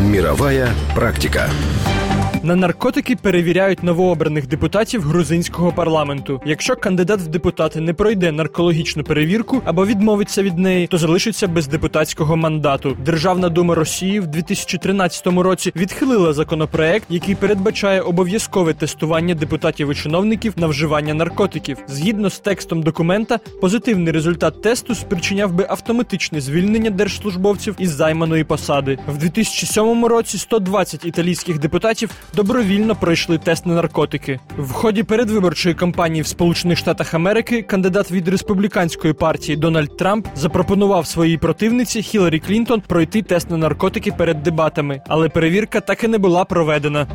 Мировая практика. На наркотики перевіряють новообраних депутатів грузинського парламенту. Якщо кандидат в депутати не пройде наркологічну перевірку або відмовиться від неї, то залишиться без депутатського мандату. Державна дума Росії в 2013 році відхилила законопроект, який передбачає обов'язкове тестування депутатів і чиновників на вживання наркотиків. Згідно з текстом документа, позитивний результат тесту спричиняв би автоматичне звільнення держслужбовців із займаної посади. В 2007 році 120 італійських депутатів добровільно пройшли тест на наркотики. В ході передвиборчої кампанії в Сполучених Штатах Америки кандидат від республіканської партії Дональд Трамп запропонував своїй противниці Хіларі Клінтон пройти тест на наркотики перед дебатами, але перевірка так і не була проведена.